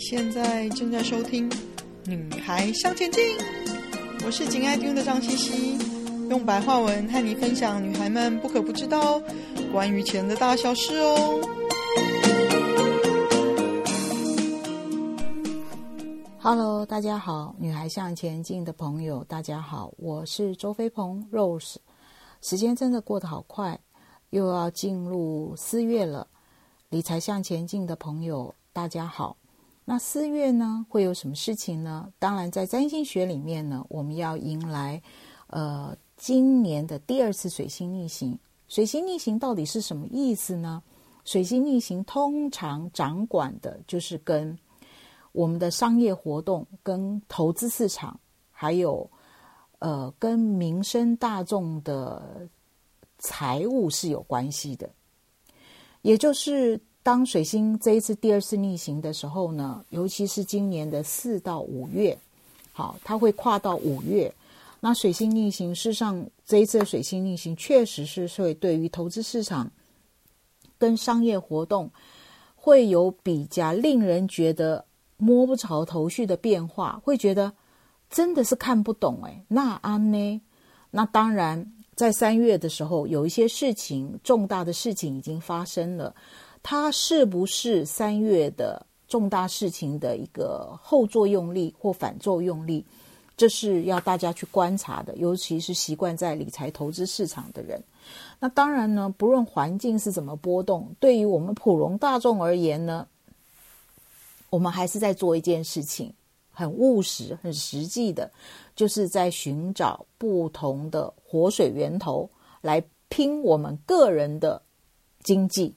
现在正在收听《女孩向前进》，我是紧爱听的张茜茜，用白话文和你分享女孩们不可不知道关于钱的大小事哦。Hello，大家好，女孩向前进的朋友，大家好，我是周飞鹏 Rose。时间真的过得好快，又要进入四月了。理财向前进的朋友，大家好。那四月呢，会有什么事情呢？当然，在占星学里面呢，我们要迎来，呃，今年的第二次水星逆行。水星逆行到底是什么意思呢？水星逆行通常掌管的就是跟我们的商业活动、跟投资市场，还有呃，跟民生大众的财务是有关系的，也就是。当水星这一次第二次逆行的时候呢，尤其是今年的四到五月，好，它会跨到五月。那水星逆行，事实上这一次的水星逆行确实是会对于投资市场跟商业活动会有比较令人觉得摸不着头绪的变化，会觉得真的是看不懂哎。那安呢？那当然，在三月的时候，有一些事情，重大的事情已经发生了。它是不是三月的重大事情的一个后作用力或反作用力？这是要大家去观察的，尤其是习惯在理财投资市场的人。那当然呢，不论环境是怎么波动，对于我们普罗大众而言呢，我们还是在做一件事情，很务实、很实际的，就是在寻找不同的活水源头来拼我们个人的经济。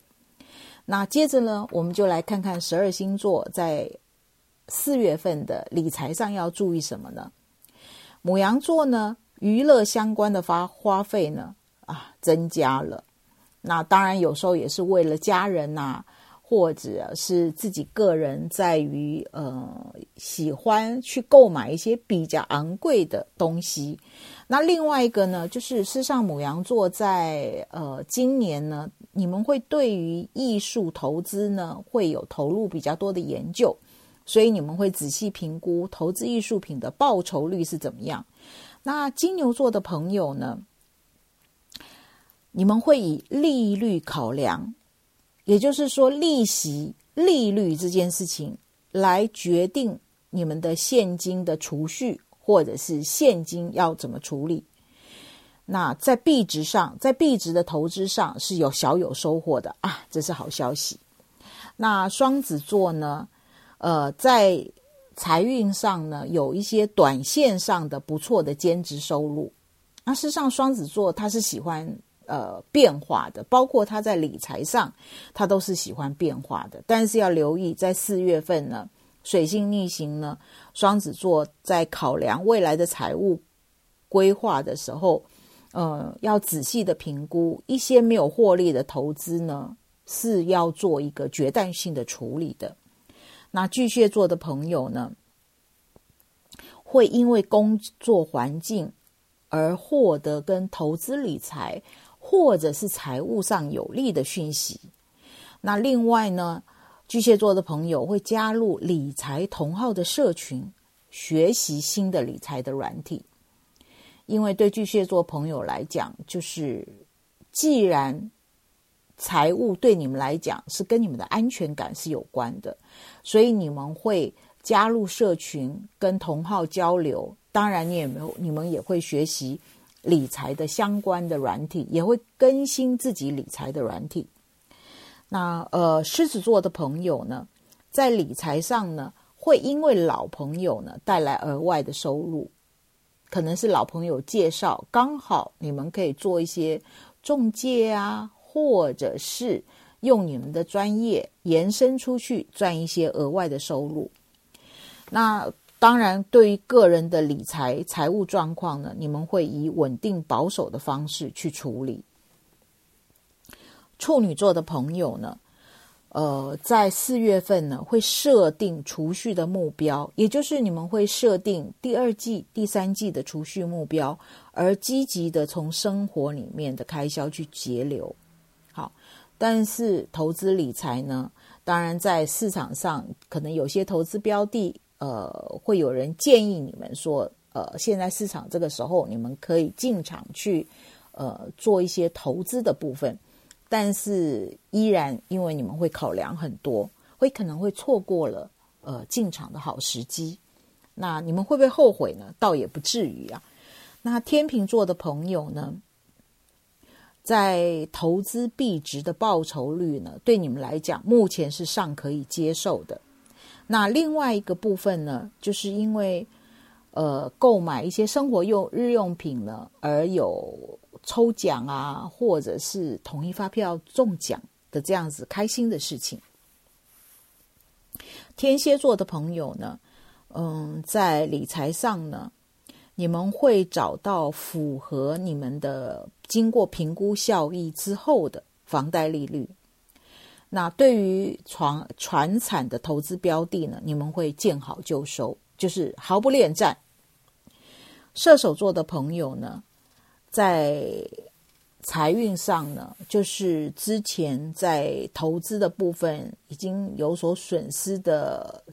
那接着呢，我们就来看看十二星座在四月份的理财上要注意什么呢？母羊座呢，娱乐相关的发花费呢，啊，增加了。那当然有时候也是为了家人呐、或者是自己个人在于呃喜欢去购买一些比较昂贵的东西。那另外一个呢，就是事上母羊座在呃今年呢。你们会对于艺术投资呢，会有投入比较多的研究，所以你们会仔细评估投资艺术品的报酬率是怎么样。那金牛座的朋友呢，你们会以利率考量，也就是说利息、利率这件事情来决定你们的现金的储蓄，或者是现金要怎么处理。那在币值上，在币值的投资上是有小有收获的啊，这是好消息。那双子座呢，呃，在财运上呢，有一些短线上的不错的兼职收入。那事实上，双子座他是喜欢呃变化的，包括他在理财上，他都是喜欢变化的。但是要留意，在四月份呢，水星逆行呢，双子座在考量未来的财务规划的时候。呃，要仔细的评估一些没有获利的投资呢，是要做一个决断性的处理的。那巨蟹座的朋友呢，会因为工作环境而获得跟投资理财或者是财务上有利的讯息。那另外呢，巨蟹座的朋友会加入理财同号的社群，学习新的理财的软体。因为对巨蟹座朋友来讲，就是既然财务对你们来讲是跟你们的安全感是有关的，所以你们会加入社群跟同号交流。当然，你也没有，你们也会学习理财的相关的软体，也会更新自己理财的软体。那呃，狮子座的朋友呢，在理财上呢，会因为老朋友呢带来额外的收入。可能是老朋友介绍，刚好你们可以做一些中介啊，或者是用你们的专业延伸出去赚一些额外的收入。那当然，对于个人的理财财务状况呢，你们会以稳定保守的方式去处理。处女座的朋友呢，呃，在四月份呢，会设定储蓄的目标，也就是你们会设定第二季、第三季的储蓄目标，而积极的从生活里面的开销去节流。好，但是投资理财呢，当然在市场上可能有些投资标的，呃，会有人建议你们说，呃，现在市场这个时候你们可以进场去，呃，做一些投资的部分。但是依然因为你们会考量很多，会可能会错过了呃进场的好时机。那你们会不会后悔呢？倒也不至于啊。那天秤座的朋友呢，在投资币值的报酬率呢，对你们来讲目前是尚可以接受的。那另外一个部分呢，就是因为呃购买一些生活用日用品呢，而有。抽奖啊，或者是统一发票中奖的这样子开心的事情。天蝎座的朋友呢，嗯，在理财上呢，你们会找到符合你们的经过评估效益之后的房贷利率。那对于传传产的投资标的呢，你们会见好就收，就是毫不恋战。射手座的朋友呢，在财运上呢，就是之前在投资的部分已经有所损失的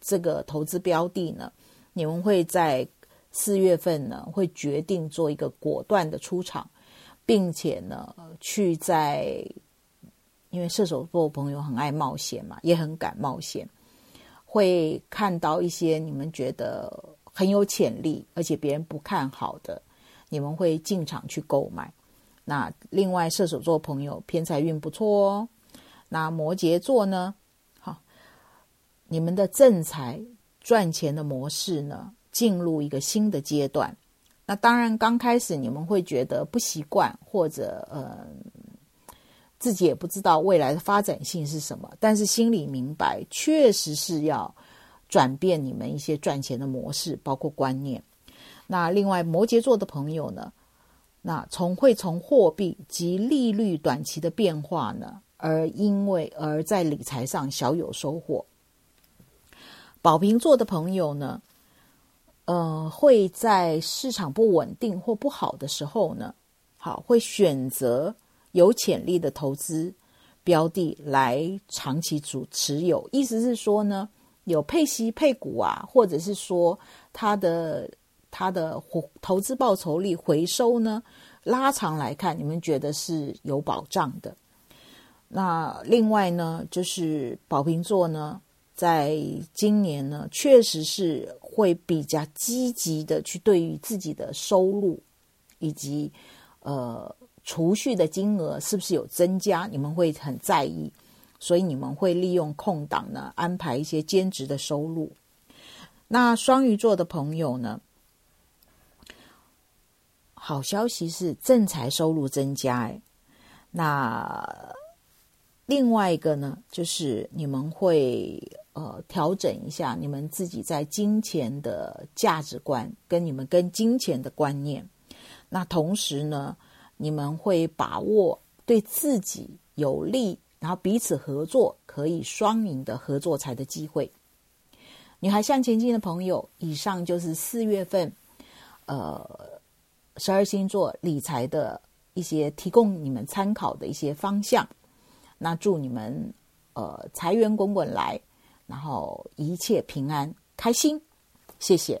这个投资标的呢，你们会在四月份呢，会决定做一个果断的出场，并且呢，去在因为射手座朋友很爱冒险嘛，也很敢冒险，会看到一些你们觉得很有潜力，而且别人不看好的。你们会进场去购买。那另外射手座朋友偏财运不错哦。那摩羯座呢？好，你们的正财赚钱的模式呢，进入一个新的阶段。那当然刚开始你们会觉得不习惯，或者呃自己也不知道未来的发展性是什么，但是心里明白，确实是要转变你们一些赚钱的模式，包括观念。那另外摩羯座的朋友呢，那从会从货币及利率短期的变化呢，而因为而在理财上小有收获。宝瓶座的朋友呢，呃，会在市场不稳定或不好的时候呢，好，会选择有潜力的投资标的来长期主持有。意思是说呢，有配息配股啊，或者是说它的。它的投资报酬率回收呢，拉长来看，你们觉得是有保障的。那另外呢，就是宝瓶座呢，在今年呢，确实是会比较积极的去对于自己的收入以及呃储蓄的金额是不是有增加，你们会很在意，所以你们会利用空档呢，安排一些兼职的收入。那双鱼座的朋友呢，好消息是正财收入增加哎，那另外一个呢，就是你们会呃调整一下你们自己在金钱的价值观跟你们跟金钱的观念，那同时呢，你们会把握对自己有利，然后彼此合作可以双赢的合作财的机会。女孩向前进的朋友，以上就是四月份呃。十二星座理财的一些提供你们参考的一些方向，那祝你们呃财源滚滚来，然后一切平安开心，谢谢。